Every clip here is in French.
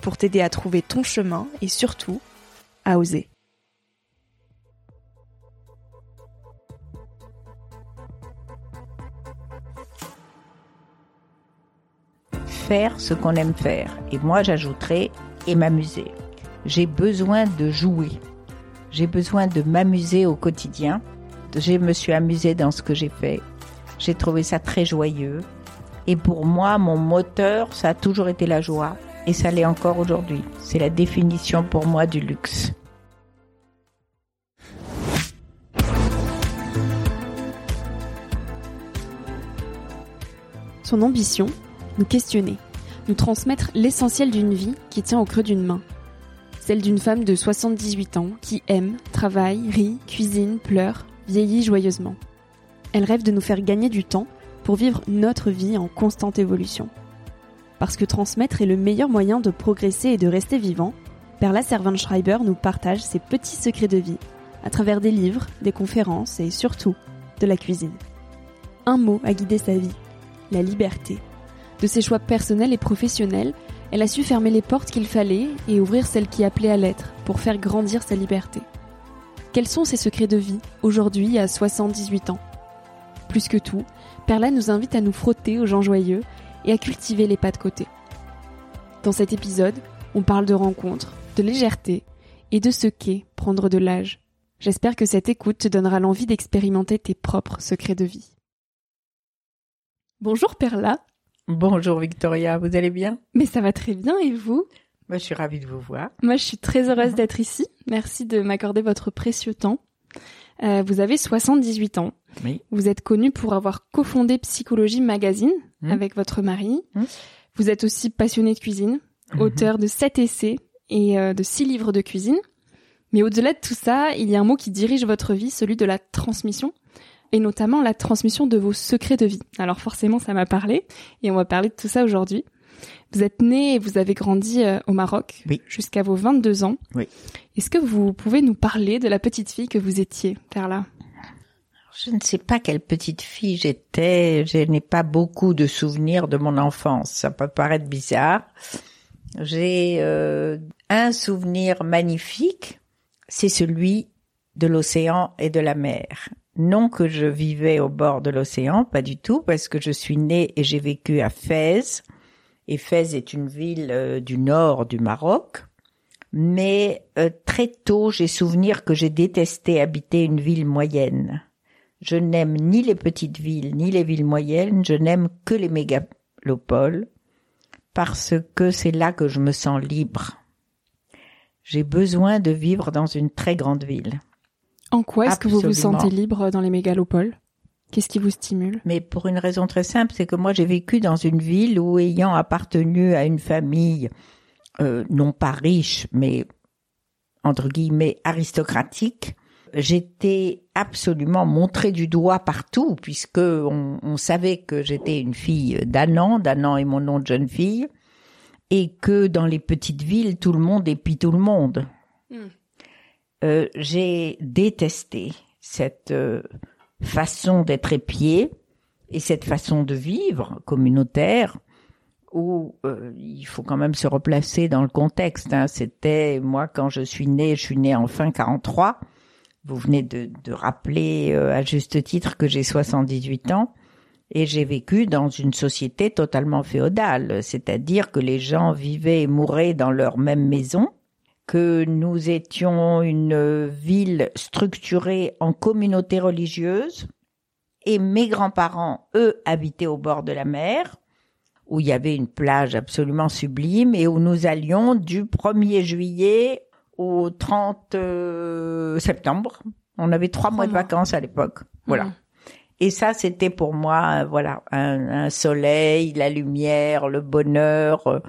pour t'aider à trouver ton chemin et surtout à oser. Faire ce qu'on aime faire. Et moi, j'ajouterais et m'amuser. J'ai besoin de jouer. J'ai besoin de m'amuser au quotidien. Je me suis amusée dans ce que j'ai fait. J'ai trouvé ça très joyeux. Et pour moi, mon moteur, ça a toujours été la joie et ça l'est encore aujourd'hui. C'est la définition pour moi du luxe. Son ambition, nous questionner, nous transmettre l'essentiel d'une vie qui tient au creux d'une main. Celle d'une femme de 78 ans qui aime, travaille, rit, cuisine, pleure, vieillit joyeusement. Elle rêve de nous faire gagner du temps pour vivre notre vie en constante évolution. Parce que transmettre est le meilleur moyen de progresser et de rester vivant, Perla Servan-Schreiber nous partage ses petits secrets de vie à travers des livres, des conférences et surtout de la cuisine. Un mot a guidé sa vie, la liberté. De ses choix personnels et professionnels, elle a su fermer les portes qu'il fallait et ouvrir celles qui appelaient à l'être pour faire grandir sa liberté. Quels sont ses secrets de vie aujourd'hui à 78 ans? Plus que tout, Perla nous invite à nous frotter aux gens joyeux et à cultiver les pas de côté. Dans cet épisode, on parle de rencontres, de légèreté et de ce qu'est prendre de l'âge. J'espère que cette écoute te donnera l'envie d'expérimenter tes propres secrets de vie. Bonjour Perla. Bonjour Victoria, vous allez bien? Mais ça va très bien et vous? Moi je suis ravie de vous voir. Moi je suis très heureuse d'être ici. Merci de m'accorder votre précieux temps. Euh, vous avez 78 ans. Oui. Vous êtes connue pour avoir cofondé Psychologie Magazine Mmh. avec votre mari. Mmh. Vous êtes aussi passionné de cuisine, Mhm. auteur de sept essais et euh, de six livres de cuisine. Mais au-delà de tout ça, il y a un mot qui dirige votre vie, celui de la transmission, et notamment la transmission de vos secrets de vie. Alors forcément, ça m'a parlé, et on va parler de tout ça aujourd'hui. Vous êtes né et vous avez grandi euh, au Maroc Oui. jusqu'à vos 22 ans. Oui. Est-ce que vous pouvez nous parler de la petite fille que vous étiez, Perla Je ne sais pas quelle petite fille j'étais. Je n'ai pas beaucoup de souvenirs de mon enfance. Ça peut paraître bizarre. J'ai euh, un souvenir magnifique, c'est celui de l'océan et de la mer. Non que je vivais au bord de l'océan, pas du tout, parce que je suis née et j'ai vécu à Fès. Et Fès est une ville euh, du nord du Maroc. Mais euh, très tôt, j'ai souvenir que j'ai détesté habiter une ville moyenne. Je n'aime ni les petites villes, ni les villes moyennes, je n'aime que les mégalopoles, parce que c'est là que je me sens libre. J'ai besoin de vivre dans une très grande ville. En quoi est-ce que vous vous sentez libre dans les mégalopoles? Qu'est-ce qui vous stimule? Mais pour une raison très simple, c'est que moi j'ai vécu dans une ville où ayant appartenu à une famille euh, non pas riche, mais entre guillemets aristocratique, j'étais absolument montrée du doigt partout puisque on, on savait que j'étais une fille d'Annan, d'Annan est mon nom de jeune fille, et que dans les petites villes tout le monde épie tout le monde. Mm. Euh, j'ai détesté cette euh, façon d'être épié et cette façon de vivre communautaire où euh, il faut quand même se replacer dans le contexte. Hein. C'était moi quand je suis née, je suis née en fin 43. Vous venez de, de rappeler euh, à juste titre que j'ai 78 ans et j'ai vécu dans une société totalement féodale, c'est-à-dire que les gens vivaient et mouraient dans leur même maison, que nous étions une ville structurée en communauté religieuse et mes grands-parents, eux, habitaient au bord de la mer où il y avait une plage absolument sublime et où nous allions du 1er juillet au 30 euh, septembre. On avait trois mois de vacances à l'époque. Voilà. Mhm. Et ça, c'était pour moi, euh, voilà, un, un soleil, la lumière, le bonheur. euh.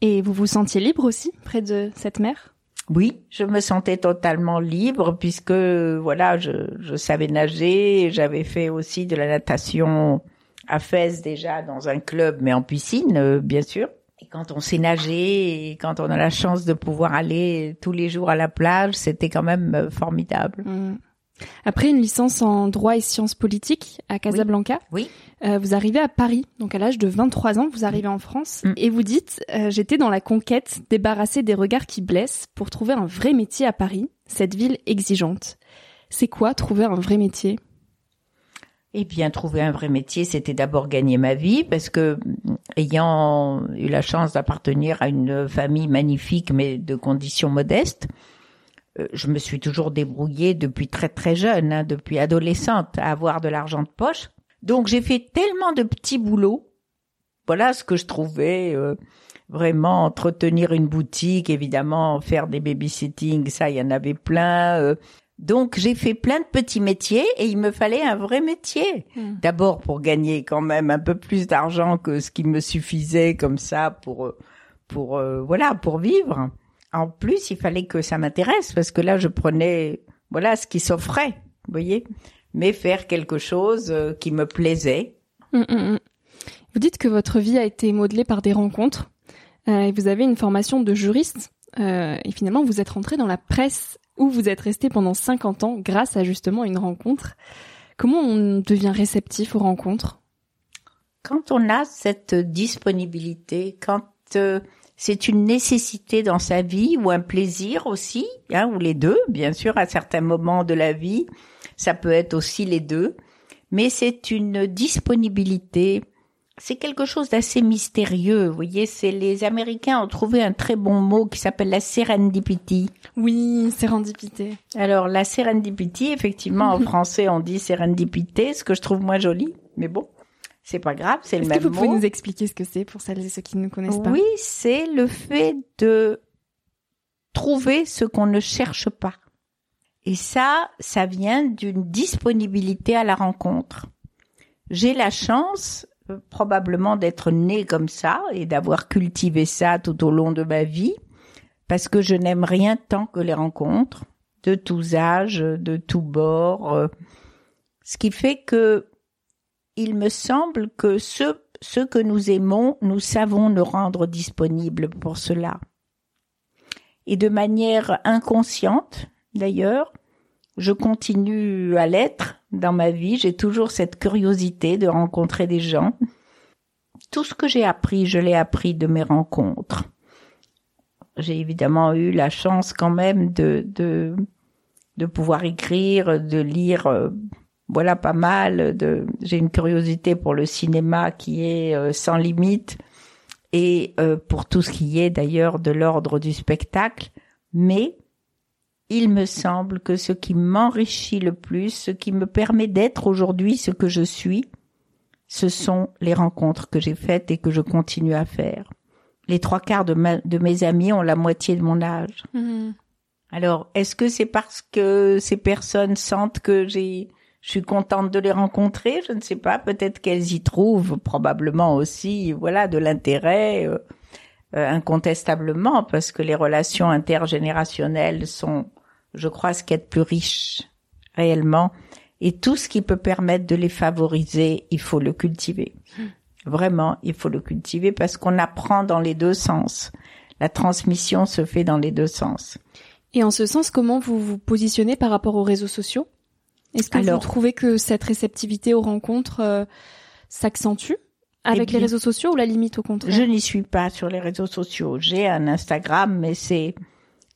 Et vous vous sentiez libre aussi près de cette mer? Oui, je me sentais totalement libre puisque, voilà, je, je savais nager. J'avais fait aussi de la natation à Fès déjà dans un club, mais en piscine, bien sûr. Et quand on sait nager et quand on a la chance de pouvoir aller tous les jours à la plage, c'était quand même euh, formidable. Mm. Après une licence en droit et sciences politiques à Casablanca, Oui. euh, vous arrivez à Paris. Donc à l'âge de 23 ans, vous arrivez en France Mm. et vous dites euh, j'étais dans la conquête, débarrassée des regards qui blessent pour trouver un vrai métier à Paris, cette ville exigeante. C'est quoi trouver un vrai métier? Eh bien, trouver un vrai métier, c'était d'abord gagner ma vie, parce que mm, ayant eu la chance d'appartenir à une famille magnifique, mais de conditions modestes, euh, je me suis toujours débrouillée depuis très très jeune, hein, depuis adolescente, à avoir de l'argent de poche. Donc j'ai fait tellement de petits boulots. Voilà ce que je trouvais. euh, vraiment entretenir une boutique, évidemment, faire des babysitting, ça, il y en avait plein. euh, donc j'ai fait plein de petits métiers et il me fallait un vrai métier. Mm. D'abord pour gagner quand même un peu plus d'argent que ce qui me suffisait comme ça pour pour euh, voilà pour vivre. En plus, il fallait que ça m'intéresse parce que là je prenais voilà ce qui s'offrait, vous voyez, mais faire quelque chose euh, qui me plaisait. Mm, mm, mm. Vous dites que votre vie a été modelée par des rencontres euh, vous avez une formation de juriste euh, et finalement vous êtes rentré dans la presse où vous êtes resté pendant 50 ans grâce à justement une rencontre. Comment on devient réceptif aux rencontres? Quand on a cette disponibilité, quand euh, c'est une nécessité dans sa vie ou un plaisir aussi, hein, ou les deux, bien sûr, à certains moments de la vie, ça peut être aussi les deux, mais c'est une disponibilité. C'est quelque chose d'assez mystérieux, vous voyez. C'est les Américains ont trouvé un très bon mot qui s'appelle la serendipity. Oui, sérendipité. Alors la serendipity, effectivement, en français on dit sérendipité, ce que je trouve moins joli, mais bon, c'est pas grave, c'est le Est-ce que même vous mot. pouvez nous expliquer ce que c'est pour celles et ceux qui ne connaissent pas? Oui, c'est le fait de trouver ce qu'on ne cherche pas. Et ça, ça vient d'une disponibilité à la rencontre. J'ai la chance probablement d'être née comme ça et d'avoir cultivé ça tout au long de ma vie parce que je n'aime rien tant que les rencontres de tous âges, de tous bords. euh, Ce qui fait que il me semble que ce, ce que nous aimons, nous savons nous rendre disponibles pour cela. Et de manière inconsciente, d'ailleurs, je continue à l'être dans ma vie. J'ai toujours cette curiosité de rencontrer des gens. Tout ce que j'ai appris, je l'ai appris de mes rencontres. J'ai évidemment eu la chance quand même de, de, de pouvoir écrire, de lire euh, voilà pas mal de j'ai une curiosité pour le cinéma qui est euh, sans limite et euh, pour tout ce qui est d'ailleurs de l'ordre du spectacle mais il me semble que ce qui m'enrichit le plus ce qui me permet d'être aujourd'hui ce que je suis ce sont les rencontres que j'ai faites et que je continue à faire les trois quarts de, ma- de mes amis ont la moitié de mon âge Mhm. alors, est-ce que c'est parce que ces personnes sentent que j'ai je suis contente de les rencontrer? Je ne sais pas, peut-être qu'elles y trouvent probablement aussi, voilà, de l'intérêt. Euh, euh, incontestablement, parce que les relations intergénérationnelles sont, je crois, ce qui est plus riche réellement. Et tout ce qui peut permettre de les favoriser, il faut le cultiver. Vraiment, il faut le cultiver parce qu'on apprend dans les deux sens. La transmission se fait dans les deux sens. Et en ce sens, comment vous vous positionnez par rapport aux réseaux sociaux? Est-ce que vous trouvez que cette réceptivité aux rencontres euh, s'accentue avec les réseaux sociaux ou la limite au contraire? Je n'y suis pas sur les réseaux sociaux. J'ai un Instagram, mais c'est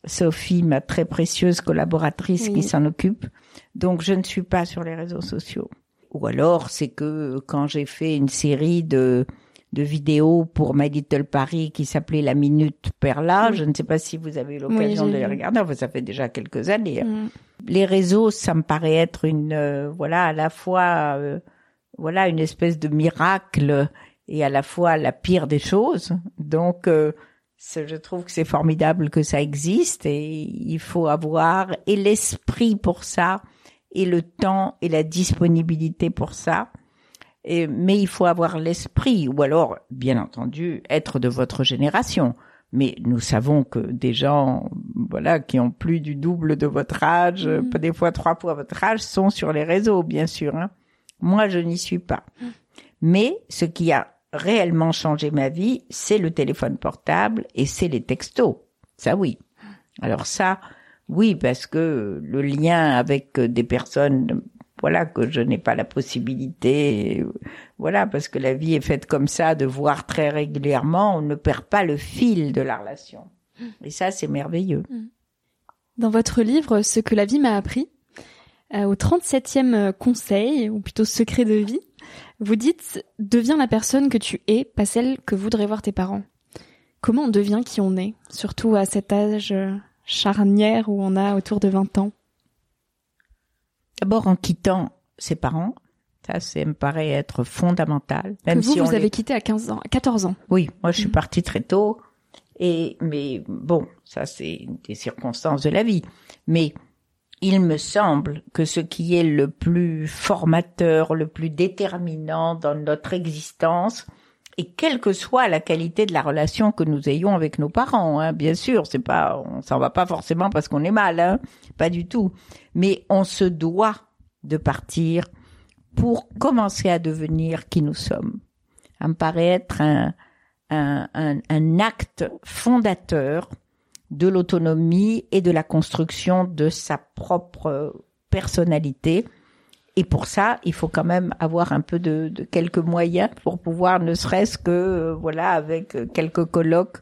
Sophie, ma très précieuse collaboratrice, qui s'en occupe. Donc je ne suis pas sur les réseaux sociaux. Ou alors c'est que quand j'ai fait une série de de vidéos pour My Little Paris qui s'appelait La Minute Perla. Je ne sais pas si vous avez eu l'occasion de les regarder. Enfin, ça fait déjà quelques années. Hein. Mm. Les réseaux, ça me paraît être une, euh, voilà, à la fois euh, voilà une espèce de miracle et à la fois la pire des choses. Donc euh, je trouve que c'est formidable que ça existe et il faut avoir et l'esprit pour ça et le temps et la disponibilité pour ça. Et, mais il faut avoir l'esprit ou alors, bien entendu, être de votre génération. Mais nous savons que des gens, voilà, qui ont plus du double de votre âge, mmh. des fois trois fois votre âge, sont sur les réseaux, bien sûr. Hein. Moi, je n'y suis pas. Mais ce qui a réellement changé ma vie, c'est le téléphone portable et c'est les textos. Ça, oui. Alors ça, oui, parce que le lien avec des personnes, voilà, que je n'ai pas la possibilité, voilà, parce que la vie est faite comme ça, de voir très régulièrement, on ne perd pas le fil de la relation. Et ça, c'est merveilleux. Dans votre livre, Ce que la vie m'a appris, euh, au 37e euh, conseil, ou plutôt secret de vie, vous dites « Deviens la personne que tu es, pas celle que voudraient voir tes parents ». Comment on devient qui on est, surtout à cet âge euh, charnière où on a autour de 20 ans? D'abord en quittant ses parents, ça, ça me paraît être fondamental. Même que vous, si vous avez quitté à 15 ans, 14 ans. Oui, moi je suis mmh. partie très tôt. Et mais bon, ça c'est des circonstances de la vie. Mais il me semble que ce qui est le plus formateur, le plus déterminant dans notre existence, et quelle que soit la qualité de la relation que nous ayons avec nos parents, hein, bien sûr, c'est pas, on s'en va pas forcément parce qu'on est mal, hein, pas du tout, mais on se doit de partir pour commencer à devenir qui nous sommes. Ça me paraît être un, un, un, un acte fondateur de l'autonomie et de la construction de sa propre personnalité. Et pour ça, il faut quand même avoir un peu de, de quelques moyens pour pouvoir, ne serait-ce que, euh, voilà, avec quelques colloques,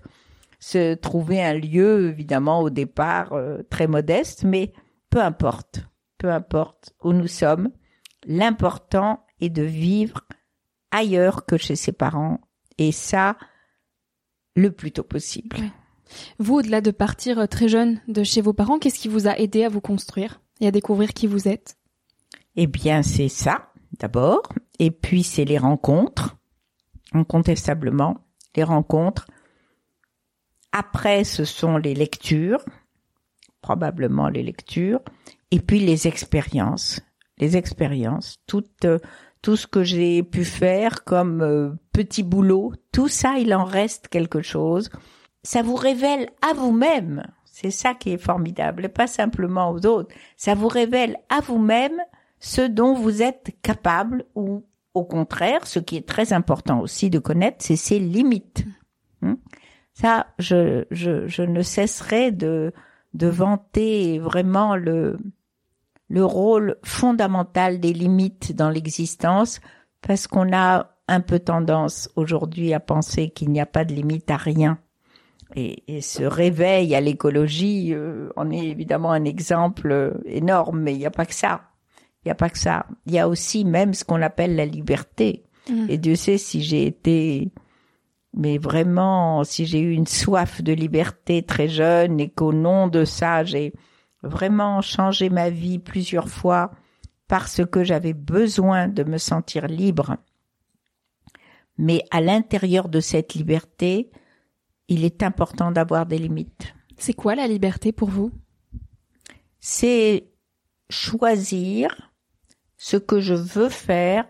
se trouver un lieu, évidemment, au départ, euh, très modeste, mais peu importe, peu importe où nous sommes, l'important est de vivre ailleurs que chez ses parents, et ça, le plus tôt possible. Vous, au-delà de partir euh, très jeune de chez vos parents, qu'est-ce qui vous a aidé à vous construire et à découvrir qui vous êtes? Eh bien, c'est ça, d'abord. Et puis, c'est les rencontres, incontestablement, les rencontres. Après, ce sont les lectures, probablement les lectures, et puis les expériences, les expériences, tout, euh, tout ce que j'ai pu faire comme euh, petit boulot, tout ça, il en reste quelque chose ça vous révèle à vous-même. C'est ça qui est formidable, et pas simplement aux autres. Ça vous révèle à vous-même ce dont vous êtes capable ou au contraire, ce qui est très important aussi de connaître, c'est ses limites. Hmm? Ça, je, je, je ne cesserai de, de vanter vraiment le, le rôle fondamental des limites dans l'existence parce qu'on a un peu tendance aujourd'hui à penser qu'il n'y a pas de limite à rien et, et ce réveil à l'écologie euh, en est évidemment un exemple euh, énorme, mais il n'y a pas que ça. Il n'y a pas que ça. Il y a aussi même ce qu'on appelle la liberté. Mmh. Et Dieu sait si j'ai été, mais vraiment, si j'ai eu une soif de liberté très jeune et qu'au nom de ça, j'ai vraiment changé ma vie plusieurs fois parce que j'avais besoin de me sentir libre. Mais à l'intérieur de cette liberté, il est important d'avoir des limites. C'est quoi la liberté pour vous? C'est choisir ce que je veux faire,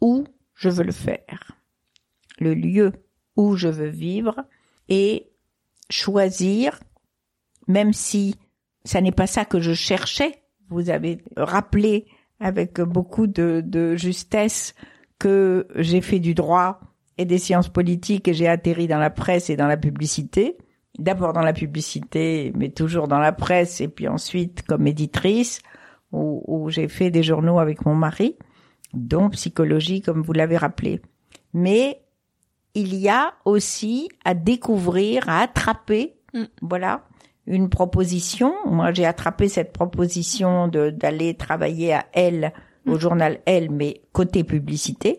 où je veux le faire, le lieu où je veux vivre et choisir, même si ça n'est pas ça que je cherchais. Vous avez rappelé avec beaucoup de, de justesse que j'ai fait du droit et des sciences politiques et j'ai atterri dans la presse et dans la publicité. D'abord dans la publicité, mais toujours dans la presse et puis ensuite comme éditrice où, où j'ai fait des journaux avec mon mari, dont psychologie comme vous l'avez rappelé. Mais il y a aussi à découvrir, à attraper, Mm. voilà, une proposition. Moi, j'ai attrapé cette proposition de d'aller travailler à Elle, au journal Elle, mais côté publicité.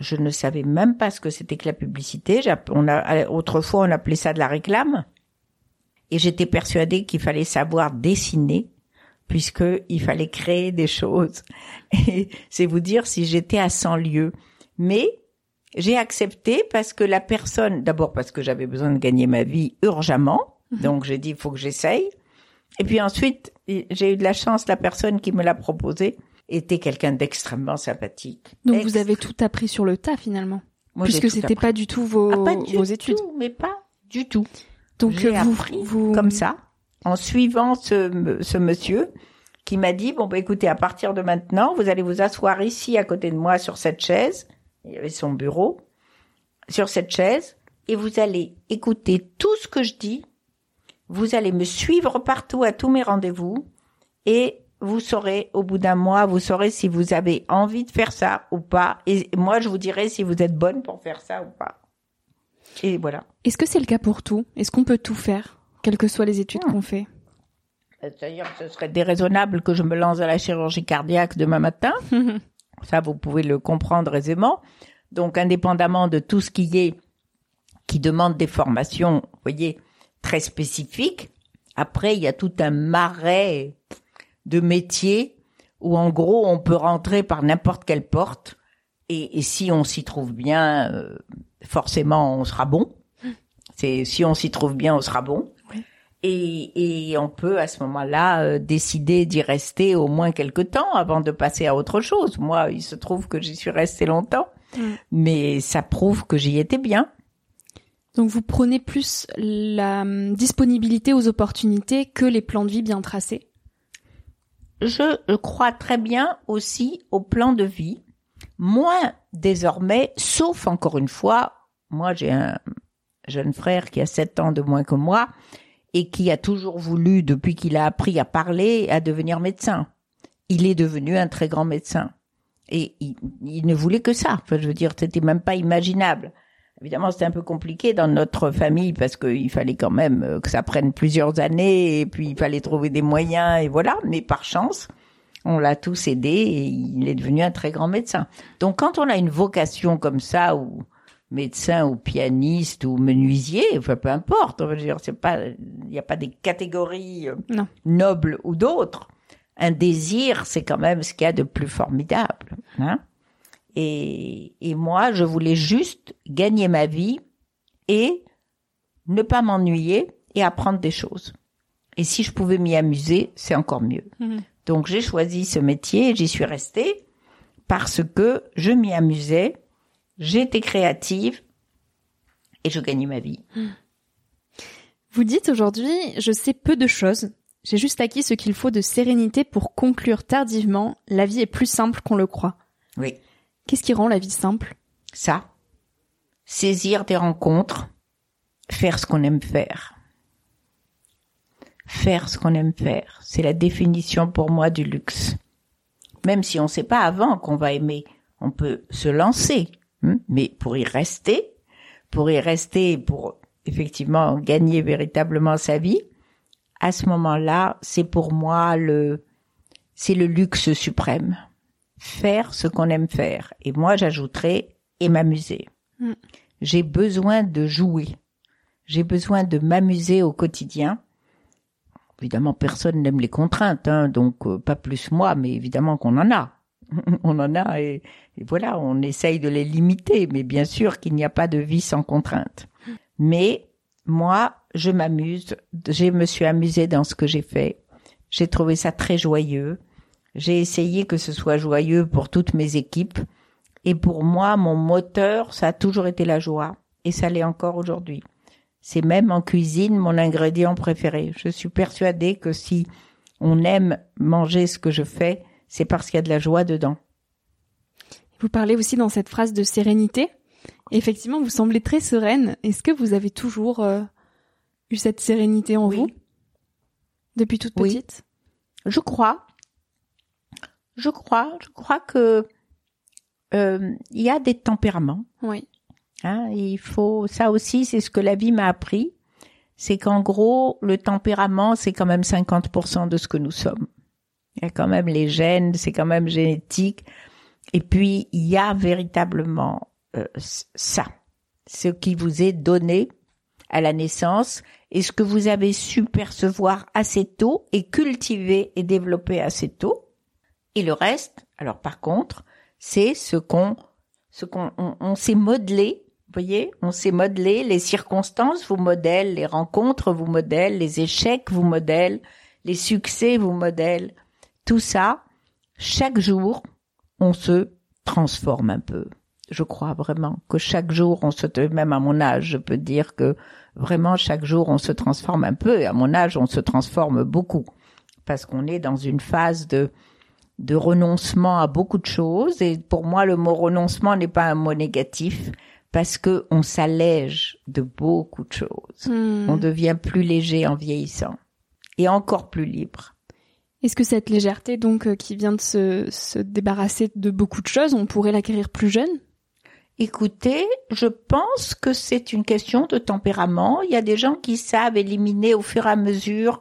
Je ne savais même pas ce que c'était que la publicité. On a, autrefois, on appelait ça de la réclame. Et j'étais persuadée qu'il fallait savoir dessiner, puisque il fallait créer des choses. Et c'est vous dire si j'étais à 100 lieues. Mais j'ai accepté parce que la personne, d'abord parce que j'avais besoin de gagner ma vie urgemment, donc j'ai dit il faut que j'essaye. Et puis ensuite, j'ai eu de la chance, la personne qui me l'a proposé était quelqu'un d'extrêmement sympathique. Donc vous avez tout appris sur le tas finalement, Moi, puisque c'était pas du tout vos, Ah, pas du vos études. tout, mais pas du tout. Donc vous, appris vous comme ça, en suivant ce, ce monsieur qui m'a dit, bon, bah, écoutez, à partir de maintenant, vous allez vous asseoir ici à côté de moi sur cette chaise. Il y avait son bureau. Sur cette chaise. Et vous allez écouter tout ce que je dis. Vous allez me suivre partout à tous mes rendez-vous. Et vous saurez, au bout d'un mois, vous saurez si vous avez envie de faire ça ou pas. Et moi, je vous dirai si vous êtes bonne pour faire ça ou pas. Et voilà. Est-ce que c'est le cas pour tout? Est-ce qu'on peut tout faire, quelles que soient les études Hmm. qu'on fait? D'ailleurs, ce serait déraisonnable que je me lance à la chirurgie cardiaque demain matin. Ça, vous pouvez le comprendre aisément. Donc, indépendamment de tout ce qui est, qui demande des formations, vous voyez, très spécifiques, après, il y a tout un marais de métiers où, en gros, on peut rentrer par n'importe quelle porte. Et, et si on s'y trouve bien, euh, forcément, on sera bon. C'est si on s'y trouve bien, on sera bon. Et, et on peut à ce moment-là euh, décider d'y rester au moins quelque temps avant de passer à autre chose. Moi, il se trouve que j'y suis restée longtemps, mais ça prouve que j'y étais bien. Donc vous prenez plus la hum, disponibilité aux opportunités que les plans de vie bien tracés. Je crois très bien aussi au plan de vie, moins désormais, sauf encore une fois, moi j'ai un jeune frère qui a sept ans de moins que moi et qui a toujours voulu, depuis qu'il a appris à parler, à devenir médecin. Il est devenu un très grand médecin. Et il, il ne voulait que ça. Enfin, je veux dire, c'était même pas imaginable. Évidemment, c'était un peu compliqué dans notre famille parce qu'il fallait quand même euh, que ça prenne plusieurs années et puis il fallait trouver des moyens et voilà. Mais par chance, on l'a tous aidé et il est devenu un très grand médecin. Donc, quand on a une vocation comme ça, ou médecin ou pianiste ou menuisier, enfin peu importe, on va dire, c'est pas, il n'y a pas des catégories euh, Non. nobles ou d'autres. Un désir, c'est quand même ce qu'il y a de plus formidable. Hein et, et moi, je voulais juste gagner ma vie et ne pas m'ennuyer et apprendre des choses. Et si je pouvais m'y amuser, c'est encore mieux. Mhm. Donc j'ai choisi ce métier et j'y suis restée parce que je m'y amusais, j'étais créative et je gagnais ma vie. Vous dites aujourd'hui, je sais peu de choses. J'ai juste acquis ce qu'il faut de sérénité pour conclure tardivement, la vie est plus simple qu'on le croit. Oui. Qu'est-ce qui rend la vie simple? Ça, saisir des rencontres, faire ce qu'on aime faire. Faire ce qu'on aime faire, c'est la définition pour moi du luxe. Même si on ne sait pas avant qu'on va aimer, on peut se lancer, hein, mais pour y rester, pour y rester, pour effectivement gagner véritablement sa vie, à ce moment-là, c'est pour moi le, c'est le luxe suprême. Faire ce qu'on aime faire. Et moi, j'ajouterais et m'amuser. Mm. J'ai besoin de jouer. J'ai besoin de m'amuser au quotidien. Évidemment, personne n'aime les contraintes, hein, donc euh, pas plus moi, mais évidemment qu'on en a. on en a et, et voilà, on essaye de les limiter, mais bien sûr qu'il n'y a pas de vie sans contrainte. Mais moi, je m'amuse, je me suis amusée dans ce que j'ai fait. J'ai trouvé ça très joyeux. J'ai essayé que ce soit joyeux pour toutes mes équipes. Et pour moi, mon moteur, ça a toujours été la joie. Et ça l'est encore aujourd'hui. C'est même en cuisine mon ingrédient préféré. Je suis persuadée que si on aime manger ce que je fais, c'est parce qu'il y a de la joie dedans. Vous parlez aussi dans cette phrase de sérénité. Effectivement, vous semblez très sereine. Est-ce que vous avez toujours euh, eu cette sérénité en vous? Depuis toute petite? Je crois. Je crois. Je crois que euh, il y a des tempéraments. Oui. Hein, il faut ça aussi, c'est ce que la vie m'a appris, c'est qu'en gros le tempérament c'est quand même 50% de ce que nous sommes. Il y a quand même les gènes, c'est quand même génétique. Et puis il y a véritablement euh, ça, ce qui vous est donné à la naissance et ce que vous avez su percevoir assez tôt et cultiver et développer assez tôt. Et le reste, alors par contre, c'est ce qu'on ce qu'on on, s'est modelé. Vous voyez, on s'est modelé, les circonstances vous modèlent, les rencontres vous modèlent, les échecs vous modèlent, les succès vous modèlent. Tout ça, chaque jour, on se transforme un peu. Je crois vraiment que chaque jour, on se, même à mon âge, je peux dire que vraiment chaque jour, on se transforme un peu. Et à mon âge, on se transforme beaucoup parce qu'on est dans une phase de de renoncement à beaucoup de choses. Et pour moi, le mot renoncement n'est pas un mot négatif parce que on s'allège de beaucoup de choses. Hmm. On devient plus léger en vieillissant et encore plus libre. Est-ce que cette légèreté, donc, euh, qui vient de se, se débarrasser de beaucoup de choses, on pourrait l'acquérir plus jeune? Écoutez, je pense que c'est une question de tempérament. Il y a des gens qui savent éliminer au fur et à mesure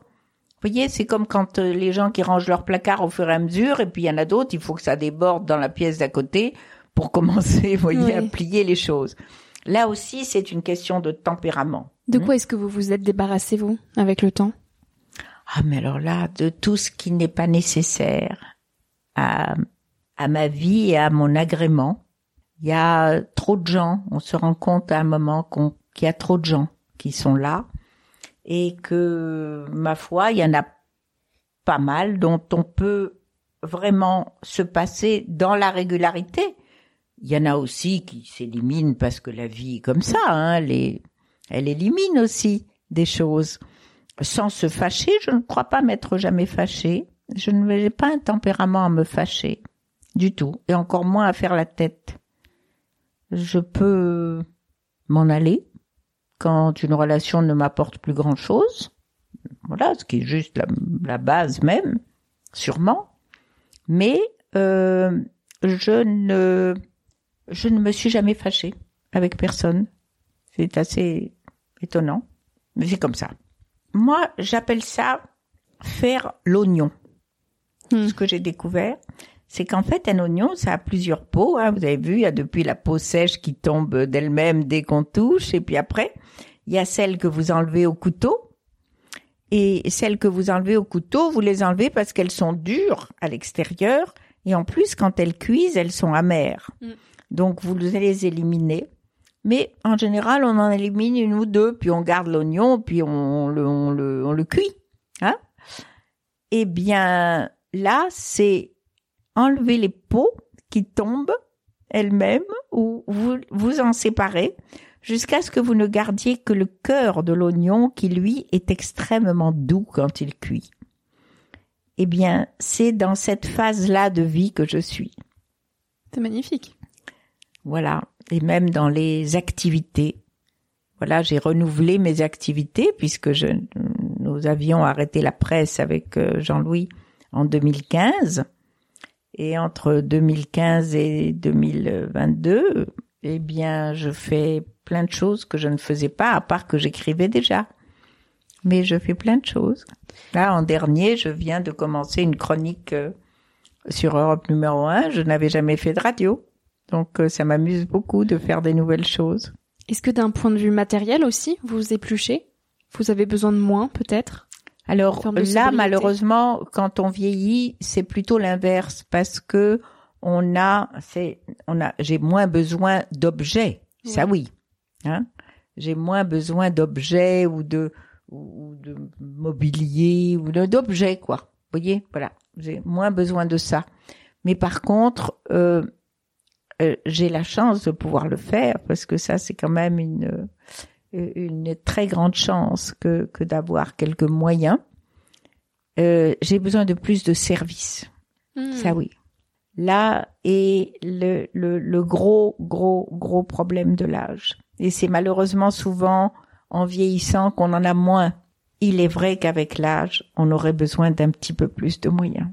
vous voyez, c'est comme quand euh, les gens qui rangent leur placard au fur et à mesure, et puis il y en a d'autres, il faut que ça déborde dans la pièce d'à côté pour commencer, vous voyez, à plier les choses. Là aussi, c'est une question de tempérament. De quoi est-ce que vous vous êtes débarrassé, vous, avec le temps? Ah, mais alors là, de tout ce qui n'est pas nécessaire à, à ma vie et à mon agrément. Il y a trop de gens, on se rend compte à un moment qu'il y a trop de gens qui sont là et que, ma foi, il y en a pas mal dont on peut vraiment se passer dans la régularité. Il y en a aussi qui s'éliminent parce que la vie est comme ça, hein, elle, elle élimine aussi des choses. Sans se fâcher, je ne crois pas m'être jamais fâché. Je n'ai pas un tempérament à me fâcher du tout, et encore moins à faire la tête. Je peux m'en aller, quand une relation ne m'apporte plus grand chose. Voilà, ce qui est juste la, base même, sûrement. Mais euh, je ne je ne me suis jamais fâchée avec personne. C'est assez étonnant, mais c'est comme ça. Moi, j'appelle ça faire l'oignon. Hmm. Ce que j'ai découvert, c'est qu'en fait, un oignon, ça a plusieurs peaux. Hein. Vous avez vu, il y a depuis la peau sèche qui tombe d'elle-même dès qu'on touche, et puis après, il y a celle que vous enlevez au couteau. Et celles que vous enlevez au couteau, vous les enlevez parce qu'elles sont dures à l'extérieur, et en plus, quand elles cuisent, elles sont amères. Mm. Donc, vous les éliminez. Mais en général, on en élimine une ou deux, puis on garde l'oignon, puis on le, on le, on le cuit. Hein eh bien, là, c'est enlever les peaux qui tombent elles-mêmes ou vous vous en séparez jusqu'à ce que vous ne gardiez que le cœur de l'oignon qui lui est extrêmement doux quand il cuit. Eh bien, c'est dans cette phase-là de vie que je suis. C'est magnifique. Voilà. Et même dans les activités. Voilà, j'ai renouvelé mes activités puisque je, nous avions arrêté la presse avec euh, Jean-Louis en 2015. Et entre 2015 et 2022, eh bien, je fais plein de choses que je ne faisais pas, à part que j'écrivais déjà. Mais je fais plein de choses. Là, en dernier, je viens de commencer une chronique euh, sur Europe numéro 1. Je n'avais jamais fait de radio. Donc, euh, ça m'amuse beaucoup de faire des nouvelles choses. Est-ce que d'un point de vue matériel aussi, vous épluchez? Vous avez besoin de moins, peut-être? Alors là, malheureusement, quand on vieillit, c'est plutôt l'inverse parce que on a, c'est, on a, j'ai moins besoin d'objets. Ça oui, hein. J'ai moins besoin d'objets ou de ou de mobilier ou d'objets quoi. Vous voyez, voilà. j'ai moins besoin de ça. Mais par contre, euh, euh, j'ai la chance de pouvoir le faire parce que ça, c'est quand même une euh, une très grande chance que que d'avoir quelques moyens. Euh, j'ai besoin de plus de services. Hmm. Ça oui. Là est le, le, le gros, gros, gros problème de l'âge. Et c'est malheureusement souvent en vieillissant qu'on en a moins. Il est vrai qu'avec l'âge, on aurait besoin d'un petit peu plus de moyens.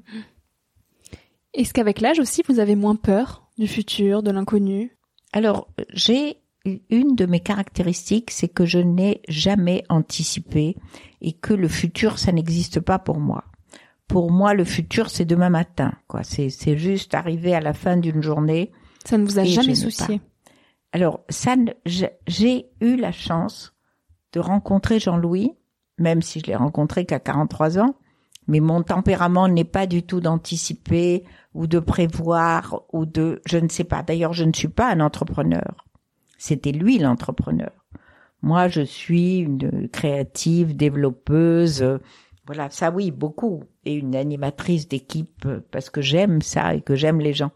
Est-ce qu'avec l'âge aussi, vous avez moins peur du futur, de l'inconnu? Alors, j'ai une de mes caractéristiques, c'est que je n'ai jamais anticipé et que le futur, ça n'existe pas pour moi. Pour moi, le futur, c'est demain matin. Quoi, c'est c'est juste arriver à la fin d'une journée. Ça ne vous a jamais soucié? Alors, ça, j'ai eu la chance de rencontrer Jean-Louis, même si je l'ai rencontré qu'à 43 ans, mais mon tempérament n'est pas du tout d'anticiper ou de prévoir ou de, je ne sais pas. D'ailleurs, je ne suis pas un entrepreneur. C'était lui l'entrepreneur. Moi, je suis une créative, développeuse, euh, voilà, ça oui, beaucoup, et une animatrice d'équipe euh, parce que j'aime ça et que j'aime les gens.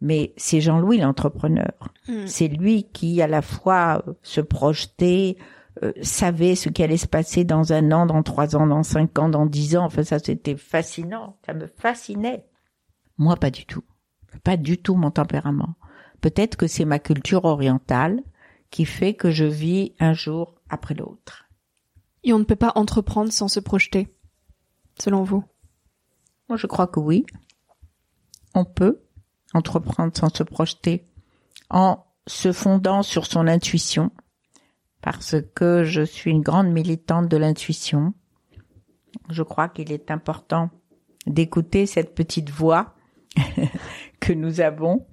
Mais c'est Jean-Louis l'entrepreneur. Hmm. C'est lui qui, à la fois, euh, se projetait, euh, savait ce qui allait se passer dans un an, dans trois ans, dans cinq ans, dans dix ans. Enfin, ça, c'était fascinant. Ça me fascinait. Moi, pas du tout. Pas du tout mon tempérament. Peut-être que c'est ma culture orientale qui fait que je vis un jour après l'autre. Et on ne peut pas entreprendre sans se projeter, selon vous? Moi, je crois que oui. On peut entreprendre sans se projeter en se fondant sur son intuition parce que je suis une grande militante de l'intuition. Je crois qu'il est important d'écouter cette petite voix que nous avons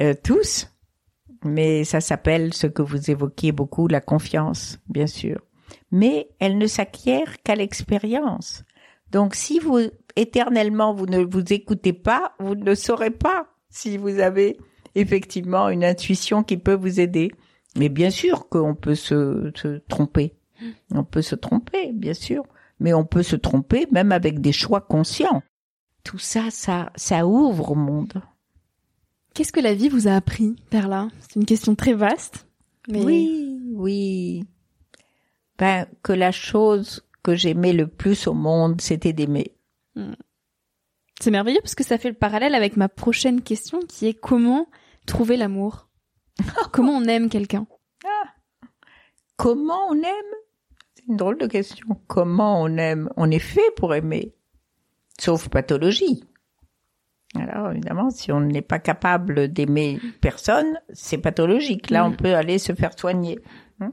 euh, tous, mais ça s'appelle ce que vous évoquiez beaucoup, la confiance, bien sûr. Mais elle ne s'acquiert qu'à l'expérience. Donc si vous éternellement vous ne vous écoutez pas, vous ne saurez pas si vous avez effectivement une intuition qui peut vous aider. Mais bien sûr qu'on peut se, se tromper. On peut se tromper, bien sûr. Mais on peut se tromper même avec des choix conscients. Tout ça, ça, ça ouvre au monde. Qu'est-ce que la vie vous a appris, Perla? C'est une question très vaste. Mais Oui, oui. Ben, que la chose que j'aimais le plus au monde, c'était d'aimer. c'est merveilleux parce que ça fait le parallèle avec ma prochaine question qui est comment trouver l'amour? Comment on aime quelqu'un? Comment on aime? C'est une drôle de question. Comment on aime? On est fait pour aimer, sauf pathologie. Alors évidemment, si on n'est pas capable d'aimer personne, c'est pathologique. Là, on Mm. peut aller se faire soigner. Hein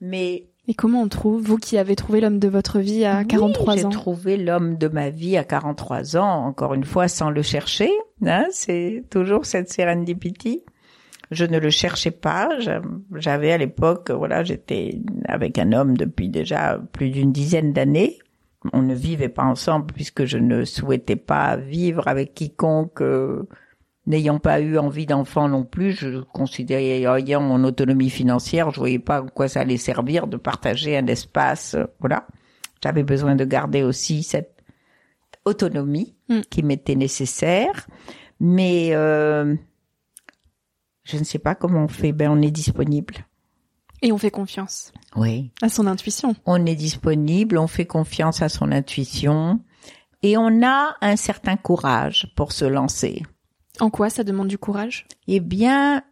Mais Et comment on trouve, vous qui avez trouvé l'homme de votre vie à Oui, 43 j'ai ans trouvé l'homme de ma vie à 43 ans, encore une fois sans le chercher. Hein, c'est toujours cette serendipity. Je ne le cherchais pas. J'a- J'avais à l'époque, voilà, j'étais avec un homme depuis déjà plus d'une dizaine d'années. On ne vivait pas ensemble puisque je ne souhaitais pas vivre avec quiconque euh, n'ayant pas eu envie d'enfant non plus. Je considérais ayant mon autonomie financière, je voyais pas à quoi ça allait servir de partager un espace, euh, voilà. J'avais besoin de garder aussi cette autonomie Mm. qui m'était nécessaire, mais euh, je ne sais pas comment on fait. Ben, on est disponible. Et on fait confiance Oui. à son intuition. On est disponible, on fait confiance à son intuition et on a un certain courage pour se lancer. En quoi ça demande du courage? Eh bien,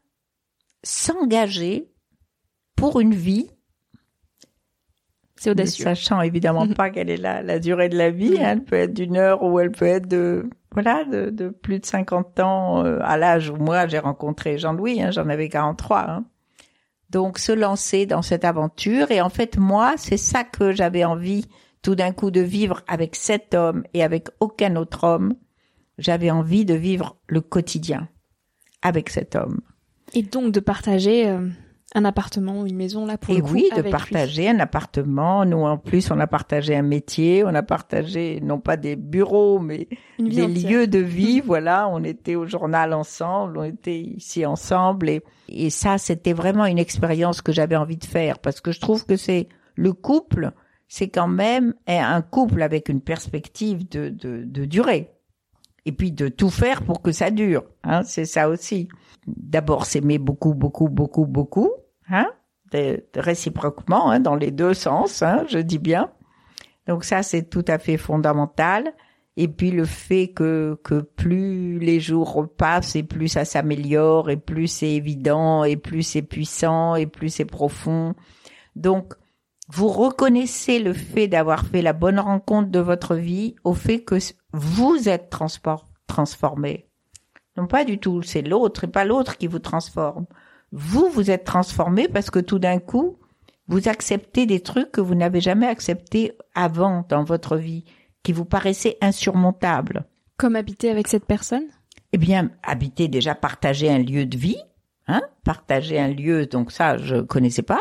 s'engager pour une vie C'est audacieux. sachant évidemment pas quelle est la, la durée de la vie. hein. Elle peut être d'une heure ou elle peut être de voilà de, de plus de 50 ans euh, à l'âge où moi j'ai rencontré Jean-Louis. Hein, J'en avais 43. Hein. Donc se lancer dans cette aventure et en fait moi c'est ça que j'avais envie tout d'un coup de vivre avec cet homme et avec aucun autre homme. J'avais envie de vivre le quotidien avec cet homme. Et donc de partager euh, un appartement ou une maison là pour Et le coup oui, de lui. partager un appartement. Nous, en plus, on a partagé un métier. On a partagé non pas des bureaux, mais une des lieux de vie. voilà, on était au journal ensemble, on était ici ensemble. Et, et ça, c'était vraiment une expérience que j'avais envie de faire parce que je trouve que c'est le couple, c'est quand même un couple avec une perspective de, de, de durée. et puis de tout faire pour que ça dure. Hein, c'est ça aussi. D'abord s'aimer beaucoup, beaucoup, beaucoup, beaucoup, hein, réciproquement, hein, dans les deux sens, hein, je dis bien. Donc ça, c'est tout à fait fondamental. Et puis le fait que, que plus les jours passent et plus ça s'améliore et plus c'est évident et plus c'est puissant et plus c'est profond. Donc, vous reconnaissez le fait d'avoir fait la bonne rencontre de votre vie au fait que vous êtes transformé. Non pas du tout, c'est l'autre et pas l'autre qui vous transforme. Vous, vous êtes transformé parce que tout d'un coup, vous acceptez des trucs que vous n'avez jamais acceptés avant dans votre vie, qui vous paraissaient insurmontables. Comme habiter avec cette personne? Eh bien, habiter déjà, partager un lieu de vie, hein, partager un lieu, donc ça, je connaissais pas.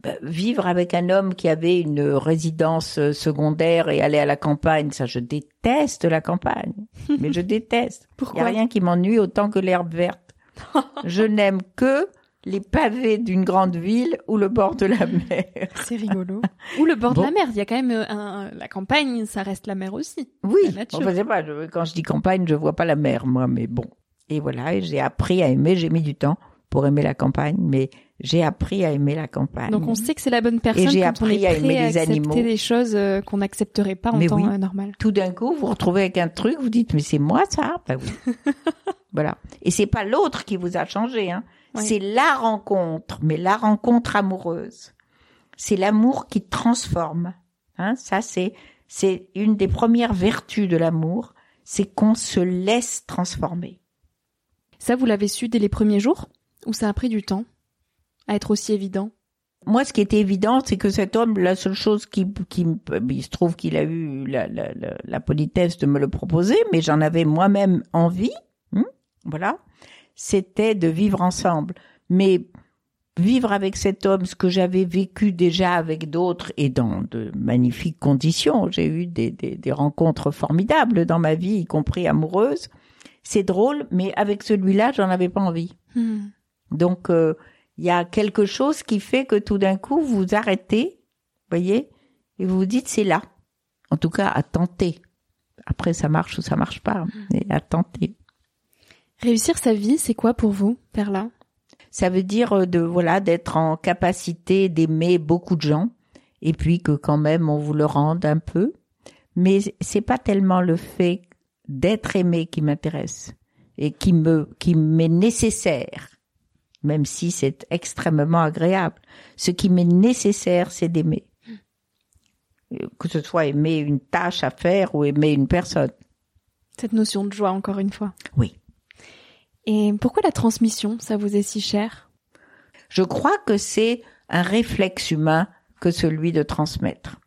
Bah, vivre avec un homme qui avait une résidence euh, secondaire et aller à la campagne, ça, je déteste la campagne. Mais je déteste. Il n'y a rien qui m'ennuie autant que l'herbe verte. je n'aime que les pavés d'une grande ville ou le bord de la mer. C'est rigolo. ou le bord de la mer. Il y a quand même euh, un, la campagne, ça reste la mer aussi. Oui. Enfin, c'est pas, quand je dis campagne, je vois pas la mer, moi, mais bon. Et voilà, j'ai appris à aimer, j'ai mis du temps pour aimer la campagne, mais j'ai appris à aimer la campagne. Donc on sait que c'est la bonne personne et j'ai appris on à aimer les animaux. des choses euh, qu'on n'accepterait pas en mais temps oui. Euh, normal. Tout d'un coup, vous vous retrouvez avec un truc, vous dites mais c'est moi ça? Ben oui. Voilà. Et c'est pas l'autre qui vous a changé hein. Oui. C'est la rencontre, mais la rencontre amoureuse. C'est l'amour qui transforme. Hein, ça c'est c'est une des premières vertus de l'amour, c'est qu'on se laisse transformer. Ça vous l'avez su dès les premiers jours ou ça a pris du temps à être aussi évident? Moi, ce qui était évident, c'est que cet homme, la seule chose qui, qui il se trouve qu'il a eu la, la, la, la, politesse de me le proposer, mais j'en avais moi-même envie, voilà, c'était de vivre ensemble. Mais vivre avec cet homme, ce que j'avais vécu déjà avec d'autres et dans de magnifiques conditions, j'ai eu des, des, des rencontres formidables dans ma vie, y compris amoureuses. C'est drôle, mais avec celui-là, j'en avais pas envie. Hmm. Donc, euh, il y a quelque chose qui fait que tout d'un coup, vous arrêtez, voyez, et vous vous dites, c'est là. En tout cas, à tenter. Après, ça marche ou ça marche pas, mais à tenter. Réussir sa vie, c'est quoi pour vous, Perla? Ça veut dire de voilà d'être en capacité d'aimer beaucoup de gens, et puis que quand même on vous le rende un peu. Mais c'est pas tellement le fait d'être aimé qui m'intéresse et qui me qui m'est nécessaire même si c'est extrêmement agréable. Ce qui m'est nécessaire, c'est d'aimer. Que ce soit aimer une tâche à faire ou aimer une personne. Cette notion de joie, encore une fois. Oui. Et pourquoi la transmission, ça vous est si cher? Je crois que c'est un réflexe humain que celui de transmettre.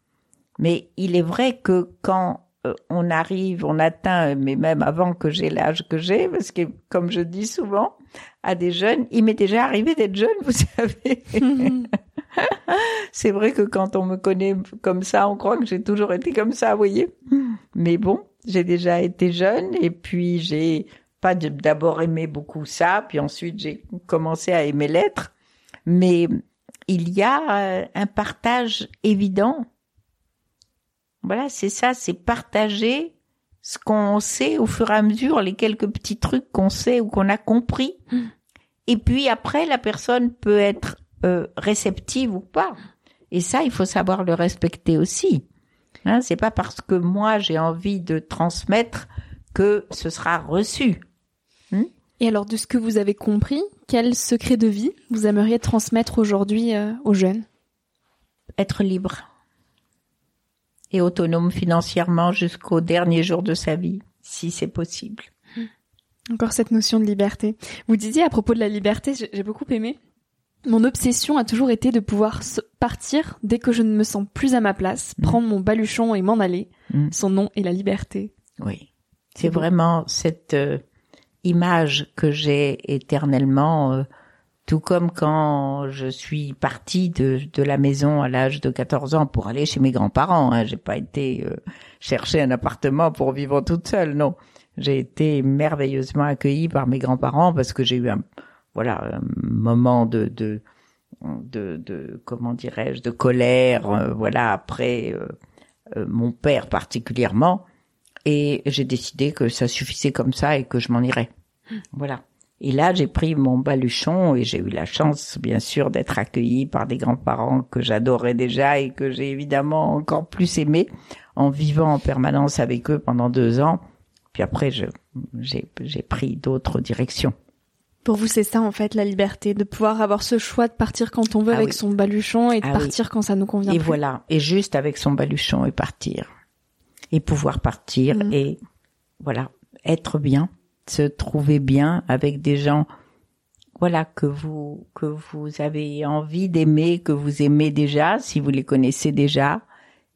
Mais il est vrai que quand euh, on arrive, on atteint, mais même avant que j'ai l'âge que j'ai, parce que comme je dis souvent à des jeunes, il m'est déjà arrivé d'être jeune, vous savez. C'est vrai que quand on me connaît comme ça, on croit que j'ai toujours été comme ça, vous voyez. Mais bon, j'ai déjà été jeune et puis j'ai pas d'abord aimé beaucoup ça, puis ensuite j'ai commencé à aimer l'être. Mais il y a un partage évident voilà, c'est ça, c'est partager ce qu'on sait au fur et à mesure, les quelques petits trucs qu'on sait ou qu'on a compris. Mm. Et puis après, la personne peut être euh, réceptive ou pas. Et ça, il faut savoir le respecter aussi. Hein, c'est pas parce que moi j'ai envie de transmettre que ce sera reçu. Et alors, de ce que vous avez compris, quel secret de vie vous aimeriez transmettre aujourd'hui euh, aux jeunes? Être libre et autonome financièrement jusqu'au dernier jour de sa vie, si c'est possible. Encore cette notion de liberté. Vous disiez à propos de la liberté, j'ai beaucoup aimé. Mon obsession a toujours été de pouvoir partir dès que je ne me sens plus à ma place, mmh. prendre mon baluchon et m'en aller. Mmh. Son nom est la liberté. Oui, c'est vraiment cette euh, image que j'ai éternellement. Euh, tout comme quand je suis partie de, de la maison à l'âge de 14 ans pour aller chez mes grands-parents. Hein. J'ai pas été euh, chercher un appartement pour vivre toute seule, non. J'ai été merveilleusement accueillie par mes grands-parents parce que j'ai eu un voilà un moment de de de, de comment dirais-je de colère euh, voilà après euh, mon père particulièrement Et j'ai décidé que ça suffisait comme ça et que je m'en irais. Voilà. Et là, j'ai pris mon baluchon et j'ai eu la chance, bien sûr, d'être accueillie par des grands-parents que j'adorais déjà et que j'ai évidemment encore plus aimé en vivant en permanence avec eux pendant deux ans. Puis après, j'ai, pris d'autres directions. Pour vous, c'est ça en fait la liberté, de pouvoir avoir ce choix de partir quand on veut Ah avec oui. son baluchon et de Ah oui. partir quand ça nous convient. Et plus. voilà, et juste avec son baluchon et partir. Et pouvoir partir Mm. et voilà, être bien, se trouver bien avec des gens voilà que vous que vous avez envie d'aimer, que vous aimez déjà si vous les connaissez déjà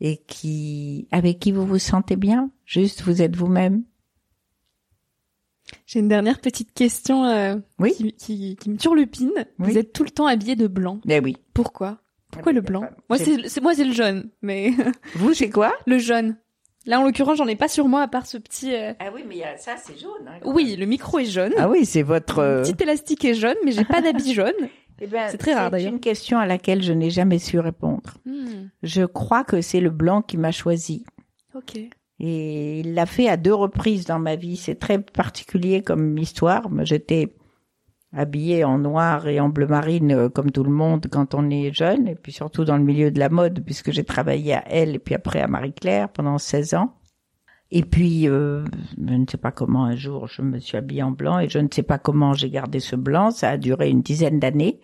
et qui avec qui vous vous sentez bien, juste vous êtes vous-même. J'ai une dernière petite question euh, Oui. qui, qui, qui me turlupine. Oui. Vous êtes tout le temps habillé de blanc. Eh oui. Pourquoi? Pourquoi le blanc? Moi, c'est- moi c'est le jaune, mais Vous c'est quoi? Le jaune. Là, en l'occurrence, j'en ai pas sur moi à part ce petit. euh, Ah oui, mais il y a- ça c'est jaune. hein, Oui, le micro est jaune. Ah oui, c'est votre Le euh, petit élastique est jaune, mais j'ai pas d'habit jaune. eh ben, c'est très rare, d'ailleurs. C'est une question à laquelle je n'ai jamais su répondre. Hmm, Je crois que c'est le blanc qui m'a choisi. Ok. Et il l'a fait à deux reprises dans ma vie. C'est très particulier comme histoire. Moi, J'étais habillée en noir et en bleu marine euh, comme tout le monde quand on est jeune, et puis surtout dans le milieu de la mode, puisque j'ai travaillé à Elle et puis après à Marie-Claire pendant 16 ans. Et puis, euh, je ne sais pas comment, un jour, je me suis habillée en blanc et je ne sais pas comment j'ai gardé ce blanc. Ça a duré une dizaine d'années.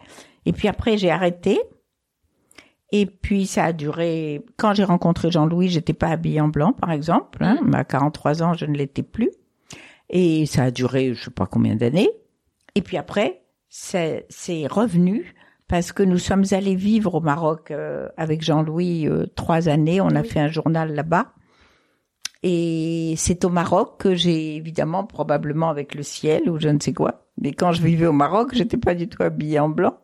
Et puis après, j'ai arrêté. Et puis ça a duré. Quand j'ai rencontré Jean-Louis, j'étais pas habillée en blanc, par exemple. Hein. À 43 ans, je ne l'étais plus. Et ça a duré, je sais pas combien d'années. Et puis après, c'est revenu parce que nous sommes allés vivre au Maroc euh, avec Jean-Louis euh, trois années. On a Oui. fait un journal là-bas. Et c'est au Maroc que j'ai évidemment probablement avec le ciel ou je ne sais quoi. Mais quand je vivais au Maroc, j'étais pas du tout habillée en blanc.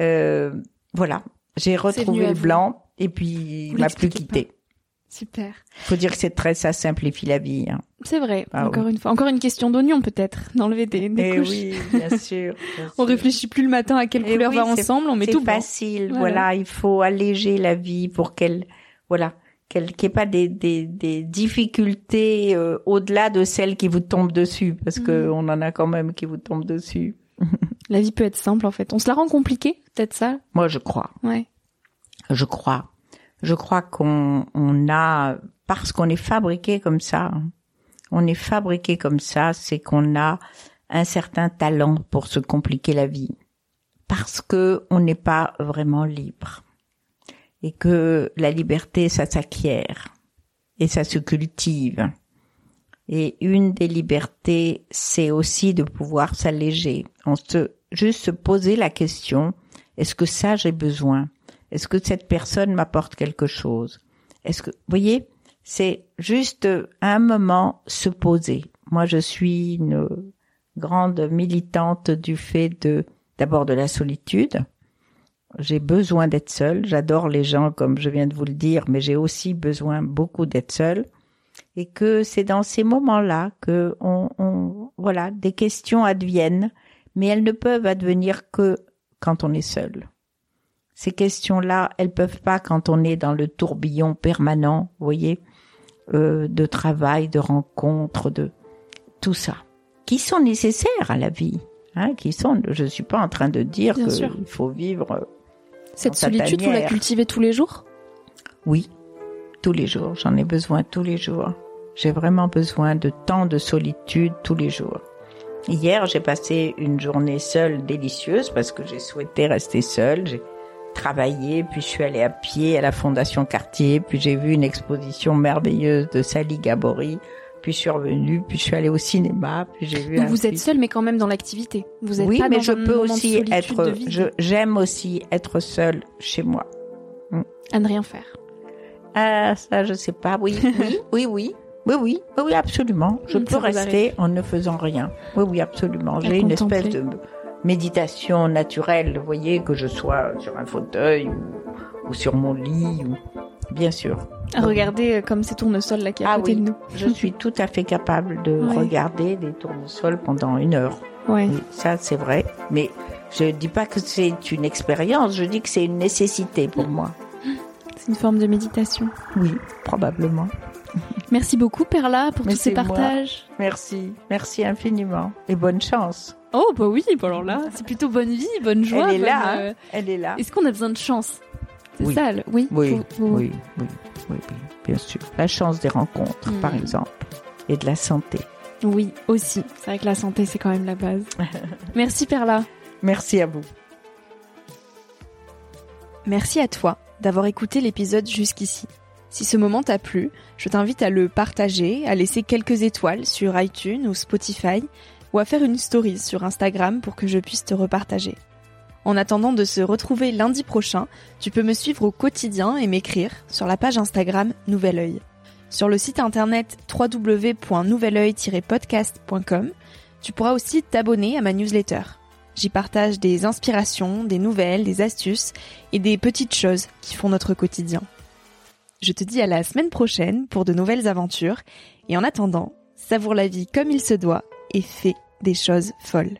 Euh, voilà, j'ai retrouvé le blanc et puis il m'a plus quitté. Super. Faut dire que c'est très ça simplifie la vie. Hein. C'est vrai. Ah encore oui. une fois, encore une question d'oignon peut-être. D'enlever des, des Eh couches. oui, bien sûr. bien On réfléchit plus le matin à quelle Eh couleur oui, va c'est- ensemble, on met C'est tout blanc. facile, Voilà. voilà. Il faut alléger la vie pour qu'elle, voilà, qu'elle, qu'il n'y ait pas des, des, des difficultés euh, au-delà de celles qui vous tombent dessus, parce que Mhm. on en a quand même qui vous tombent dessus. La vie peut être simple en fait. On se la rend compliquée, peut-être ça? Moi, je crois. Ouais. Je crois. Je crois qu'on on a parce qu'on est fabriqué comme ça. On est fabriqué comme ça, c'est qu'on a un certain talent pour se compliquer la vie. Parce que on n'est pas vraiment libre. Et que la liberté, ça s'acquiert. Et ça se cultive. Et une des libertés, c'est aussi de pouvoir s'alléger. On se, juste se poser la question, est-ce que ça j'ai besoin? Est-ce que cette personne m'apporte quelque chose? Est-ce que, vous voyez, c'est juste un moment se poser. Moi, je suis une grande militante du fait de, d'abord de la solitude. J'ai besoin d'être seule. J'adore les gens, comme je viens de vous le dire, mais j'ai aussi besoin beaucoup d'être seule. Et que c'est dans ces moments-là que on, on, voilà, des questions adviennent, mais elles ne peuvent advenir que quand on est seul. Ces questions-là, elles peuvent pas quand on est dans le tourbillon permanent, vous voyez, euh, de travail, de rencontres, de tout ça, qui sont nécessaires à la vie, hein, qui sont. Je suis pas en train de dire qu'il faut vivre. euh, Cette solitude, vous la cultivez tous les jours? Oui, tous les jours. J'en ai besoin tous les jours. J'ai vraiment besoin de temps de solitude tous les jours. Hier, j'ai passé une journée seule délicieuse parce que j'ai souhaité rester seule. J'ai travaillé, puis je suis allée à pied à la Fondation Cartier, puis j'ai vu une exposition merveilleuse de Sally Gabory, puis je suis revenue, puis je suis allée au cinéma, puis j'ai vu Donc vous êtes film. seul, mais quand même dans l'activité. Vous êtes Oui, pas mais dans je peux aussi être, j'aime aussi être seule chez moi. à ne rien faire. Ah, ça, je sais pas. Oui, oui, oui, oui. Oui, oui, oui, oui, absolument. Je Mm, peux rester en ne faisant rien. Oui, oui, absolument. J'ai une espèce de méditation naturelle, vous voyez, que je sois sur un fauteuil ou, ou sur mon lit, ou... bien sûr. À regarder euh, comme ces tournesols là qui est à Ah côté oui. de nous. Je suis tout à fait capable de Ouais. regarder des tournesols pendant une heure. Ouais. Oui, ça, c'est vrai. Mais je dis pas que c'est une expérience, je dis que c'est une nécessité pour moi. C'est une forme de méditation. Oui, probablement. Merci beaucoup Perla pour Mais tous ces moi. partages. Merci, merci infiniment et bonne chance. Oh bah oui, bah alors là, c'est plutôt bonne vie, bonne joie. Elle est bonne, là, euh, hein. elle est là. Est-ce qu'on a besoin de chance? C'est Oui. ça, le- oui. Oui, oui, oui, oui, bien sûr. La chance des rencontres, Hmm. par exemple, et de la santé. Oui, aussi. C'est vrai que la santé, c'est quand même la base. Merci Perla. Merci à vous. Merci à toi d'avoir écouté l'épisode jusqu'ici. Si ce moment t'a plu, je t'invite à le partager, à laisser quelques étoiles sur iTunes ou Spotify, ou à faire une story sur Instagram pour que je puisse te repartager. En attendant de se retrouver lundi prochain, tu peux me suivre au quotidien et m'écrire sur la page Instagram Nouvel Oeil. Sur le site internet www.nouveloeil-podcast.com, tu pourras aussi t'abonner à ma newsletter. J'y partage des inspirations, des nouvelles, des astuces et des petites choses qui font notre quotidien. Je te dis à la semaine prochaine pour de nouvelles aventures et en attendant, savoure la vie comme il se doit et fais des choses folles.